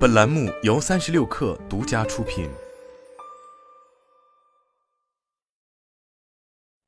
本栏目由三十六氪独家出品。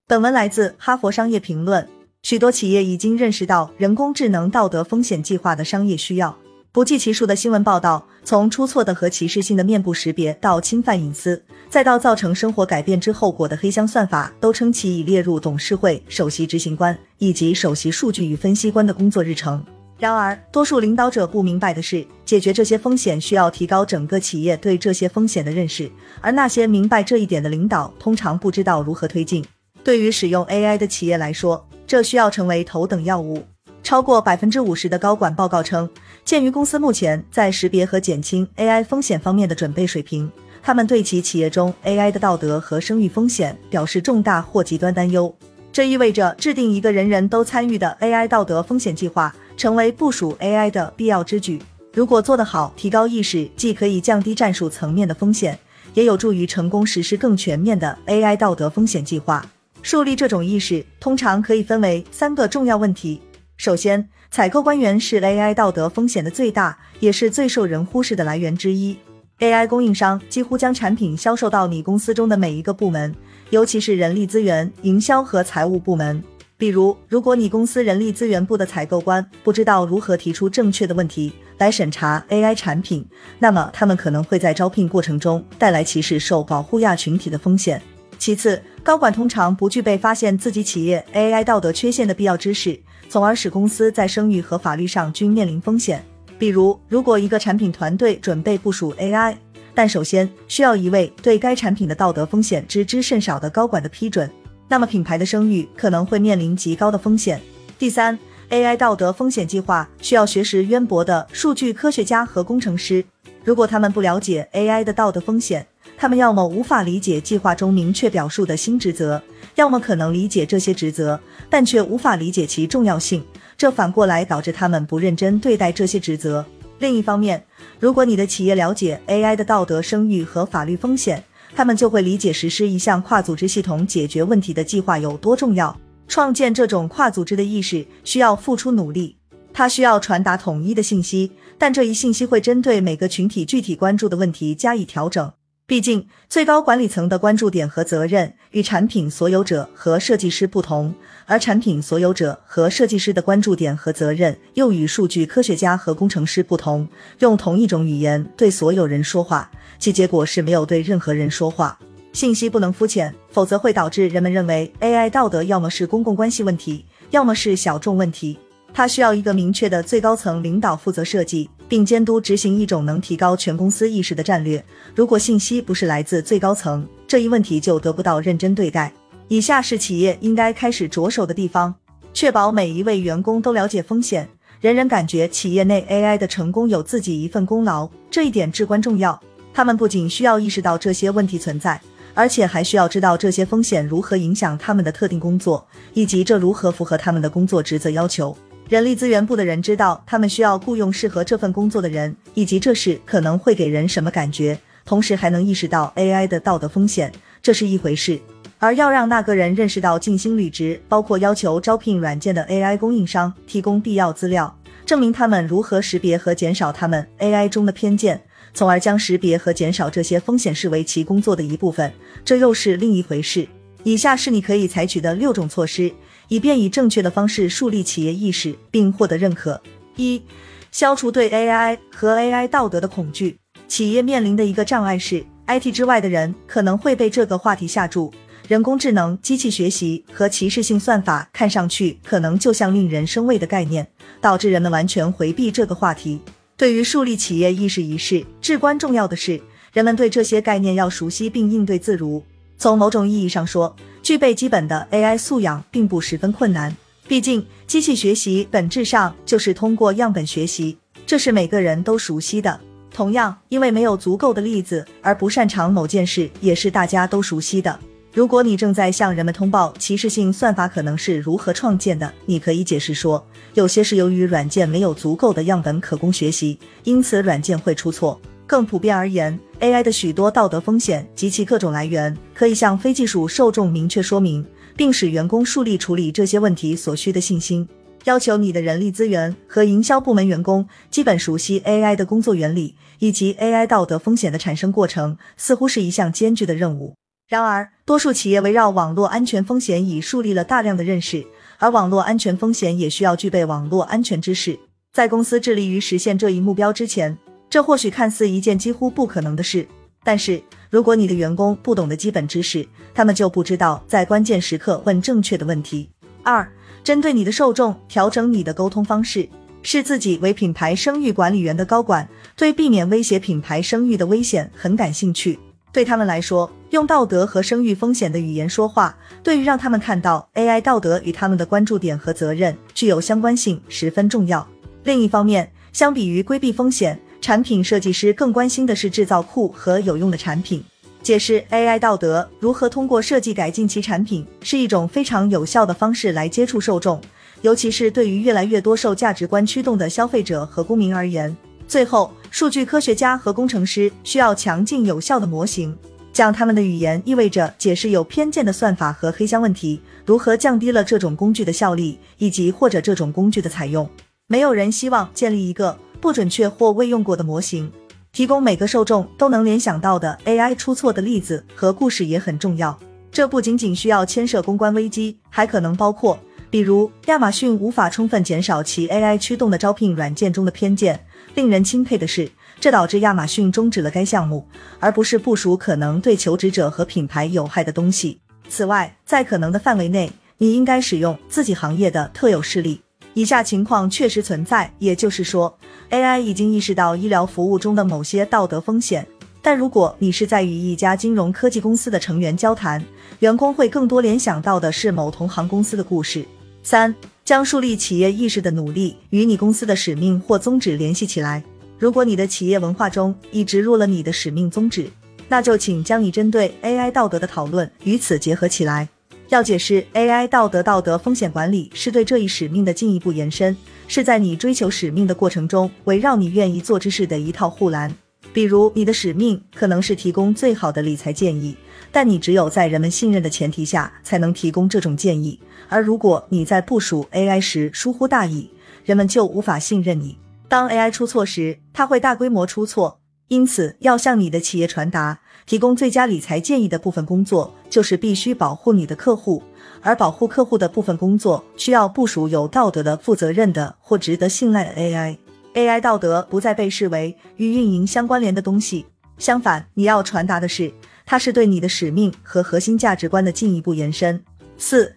本文来自《哈佛商业评论》。许多企业已经认识到人工智能道德风险计划的商业需要。不计其数的新闻报道，从出错的和歧视性的面部识别，到侵犯隐私，再到造成生活改变之后果的黑箱算法，都称其已列入董事会首席执行官以及首席数据与分析官的工作日程。然而，多数领导者不明白的是，解决这些风险需要提高整个企业对这些风险的认识，而那些明白这一点的领导通常不知道如何推进。对于使用 AI 的企业来说，这需要成为头等要务。超过百分之五十的高管报告称，鉴于公司目前在识别和减轻 AI 风险方面的准备水平，他们对其企业中 AI 的道德和声誉风险表示重大或极端担忧。这意味着制定一个人人都参与的 AI 道德风险计划，成为部署 AI 的必要之举。如果做得好，提高意识既可以降低战术层面的风险，也有助于成功实施更全面的 AI 道德风险计划。树立这种意识，通常可以分为三个重要问题。首先，采购官员是 AI 道德风险的最大，也是最受人忽视的来源之一。AI 供应商几乎将产品销售到你公司中的每一个部门，尤其是人力资源、营销和财务部门。比如，如果你公司人力资源部的采购官不知道如何提出正确的问题来审查 AI 产品，那么他们可能会在招聘过程中带来歧视受保护亚群体的风险。其次，高管通常不具备发现自己企业 AI 道德缺陷的必要知识，从而使公司在声誉和法律上均面临风险。比如，如果一个产品团队准备部署 AI，但首先需要一位对该产品的道德风险知之甚少的高管的批准，那么品牌的声誉可能会面临极高的风险。第三，AI 道德风险计划需要学识渊博的数据科学家和工程师，如果他们不了解 AI 的道德风险，他们要么无法理解计划中明确表述的新职责，要么可能理解这些职责，但却无法理解其重要性。这反过来导致他们不认真对待这些职责。另一方面，如果你的企业了解 AI 的道德、声誉和法律风险，他们就会理解实施一项跨组织系统解决问题的计划有多重要。创建这种跨组织的意识需要付出努力，它需要传达统一的信息，但这一信息会针对每个群体具体关注的问题加以调整。毕竟，最高管理层的关注点和责任与产品所有者和设计师不同，而产品所有者和设计师的关注点和责任又与数据科学家和工程师不同。用同一种语言对所有人说话，其结果是没有对任何人说话。信息不能肤浅，否则会导致人们认为 AI 道德要么是公共关系问题，要么是小众问题。它需要一个明确的最高层领导负责设计。并监督执行一种能提高全公司意识的战略。如果信息不是来自最高层，这一问题就得不到认真对待。以下是企业应该开始着手的地方：确保每一位员工都了解风险，人人感觉企业内 AI 的成功有自己一份功劳，这一点至关重要。他们不仅需要意识到这些问题存在，而且还需要知道这些风险如何影响他们的特定工作，以及这如何符合他们的工作职责要求。人力资源部的人知道他们需要雇佣适合这份工作的人，以及这事可能会给人什么感觉，同时还能意识到 AI 的道德风险，这是一回事。而要让那个人认识到尽心履职，包括要求招聘软件的 AI 供应商提供必要资料，证明他们如何识别和减少他们 AI 中的偏见，从而将识别和减少这些风险视为其工作的一部分，这又是另一回事。以下是你可以采取的六种措施。以便以正确的方式树立企业意识并获得认可。一、消除对 AI 和 AI 道德的恐惧。企业面临的一个障碍是，IT 之外的人可能会被这个话题吓住。人工智能、机器学习和歧视性算法看上去可能就像令人生畏的概念，导致人们完全回避这个话题。对于树立企业意识一事，至关重要的是，人们对这些概念要熟悉并应对自如。从某种意义上说，具备基本的 AI 素养并不十分困难，毕竟机器学习本质上就是通过样本学习，这是每个人都熟悉的。同样，因为没有足够的例子而不擅长某件事，也是大家都熟悉的。如果你正在向人们通报歧视性算法可能是如何创建的，你可以解释说，有些是由于软件没有足够的样本可供学习，因此软件会出错。更普遍而言，AI 的许多道德风险及其各种来源，可以向非技术受众明确说明，并使员工树立处理这些问题所需的信心。要求你的人力资源和营销部门员工基本熟悉 AI 的工作原理以及 AI 道德风险的产生过程，似乎是一项艰巨的任务。然而，多数企业围绕网络安全风险已树立了大量的认识，而网络安全风险也需要具备网络安全知识。在公司致力于实现这一目标之前，这或许看似一件几乎不可能的事。但是，如果你的员工不懂得基本知识，他们就不知道在关键时刻问正确的问题。二。针对你的受众，调整你的沟通方式。视自己为品牌声誉管理员的高管，对避免威胁品牌声誉的危险很感兴趣。对他们来说，用道德和声誉风险的语言说话，对于让他们看到 AI 道德与他们的关注点和责任具有相关性十分重要。另一方面，相比于规避风险，产品设计师更关心的是制造酷和有用的产品。解释 AI 道德如何通过设计改进其产品，是一种非常有效的方式来接触受众，尤其是对于越来越多受价值观驱动的消费者和公民而言。最后，数据科学家和工程师需要强劲有效的模型，讲他们的语言意味着解释有偏见的算法和黑箱问题如何降低了这种工具的效力，以及或者这种工具的采用。没有人希望建立一个不准确或未用过的模型。提供每个受众都能联想到的 AI 出错的例子和故事也很重要。这不仅仅需要牵涉公关危机，还可能包括，比如亚马逊无法充分减少其 AI 驱动的招聘软件中的偏见。令人钦佩的是，这导致亚马逊终止了该项目，而不是部署可能对求职者和品牌有害的东西。此外，在可能的范围内，你应该使用自己行业的特有势力。以下情况确实存在，也就是说，AI 已经意识到医疗服务中的某些道德风险。但如果你是在与一家金融科技公司的成员交谈，员工会更多联想到的是某同行公司的故事。三，将树立企业意识的努力与你公司的使命或宗旨联系起来。如果你的企业文化中已植入了你的使命宗旨，那就请将你针对 AI 道德的讨论与此结合起来。要解释 AI 道德道德风险管理是对这一使命的进一步延伸，是在你追求使命的过程中围绕你愿意做之事的一套护栏。比如，你的使命可能是提供最好的理财建议，但你只有在人们信任的前提下才能提供这种建议。而如果你在部署 AI 时疏忽大意，人们就无法信任你。当 AI 出错时，它会大规模出错，因此要向你的企业传达。提供最佳理财建议的部分工作，就是必须保护你的客户，而保护客户的部分工作，需要部署有道德的、负责任的或值得信赖的 AI。AI 道德不再被视为与运营相关联的东西，相反，你要传达的是，它是对你的使命和核心价值观的进一步延伸。四，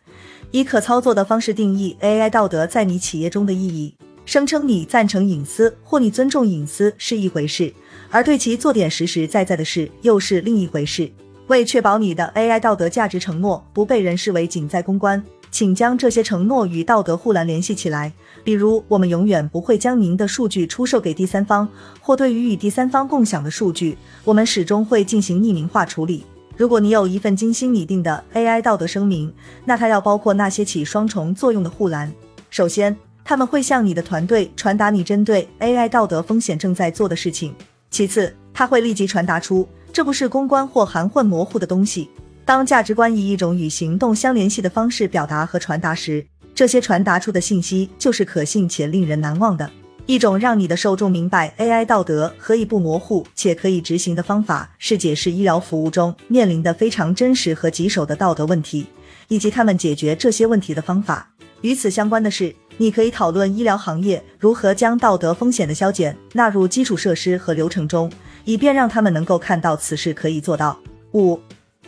以可操作的方式定义 AI 道德在你企业中的意义。声称你赞成隐私或你尊重隐私是一回事。而对其做点实实在在的事又是另一回事。为确保你的 AI 道德价值承诺不被人视为仅在公关，请将这些承诺与道德护栏联系起来。比如，我们永远不会将您的数据出售给第三方，或对于与第三方共享的数据，我们始终会进行匿名化处理。如果你有一份精心拟定的 AI 道德声明，那它要包括那些起双重作用的护栏。首先，他们会向你的团队传达你针对 AI 道德风险正在做的事情。其次，他会立即传达出这不是公关或含混模糊的东西。当价值观以一种与行动相联系的方式表达和传达时，这些传达出的信息就是可信且令人难忘的。一种让你的受众明白 AI 道德何以不模糊且可以执行的方法，是解释医疗服务中面临的非常真实和棘手的道德问题，以及他们解决这些问题的方法。与此相关的是。你可以讨论医疗行业如何将道德风险的消减纳入基础设施和流程中，以便让他们能够看到此事可以做到。五、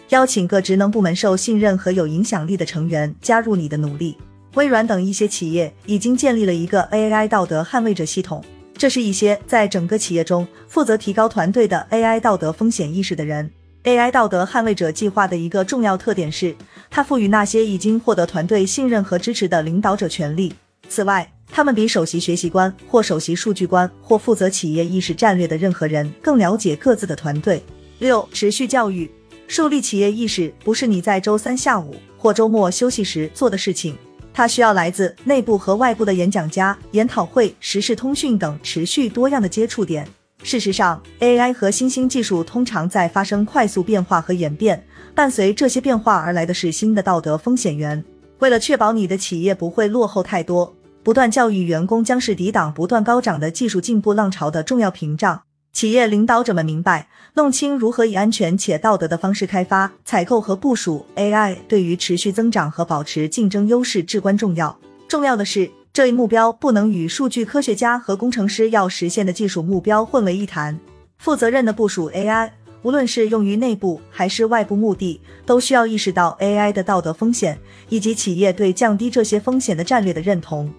邀请各职能部门受信任和有影响力的成员加入你的努力。微软等一些企业已经建立了一个 AI 道德捍卫者系统，这是一些在整个企业中负责提高团队的 AI 道德风险意识的人。AI 道德捍卫者计划的一个重要特点是，它赋予那些已经获得团队信任和支持的领导者权利。此外，他们比首席学习官或首席数据官或负责企业意识战略的任何人更了解各自的团队。六、持续教育，树立企业意识不是你在周三下午或周末休息时做的事情，它需要来自内部和外部的演讲家、研讨会、时事通讯等持续多样的接触点。事实上，AI 和新兴技术通常在发生快速变化和演变，伴随这些变化而来的是新的道德风险源。为了确保你的企业不会落后太多。不断教育员工将是抵挡不断高涨的技术进步浪潮的重要屏障。企业领导者们明白，弄清如何以安全且道德的方式开发、采购和部署 AI，对于持续增长和保持竞争优势至关重要。重要的是，这一目标不能与数据科学家和工程师要实现的技术目标混为一谈。负责任的部署 AI，无论是用于内部还是外部目的，都需要意识到 AI 的道德风险，以及企业对降低这些风险的战略的认同。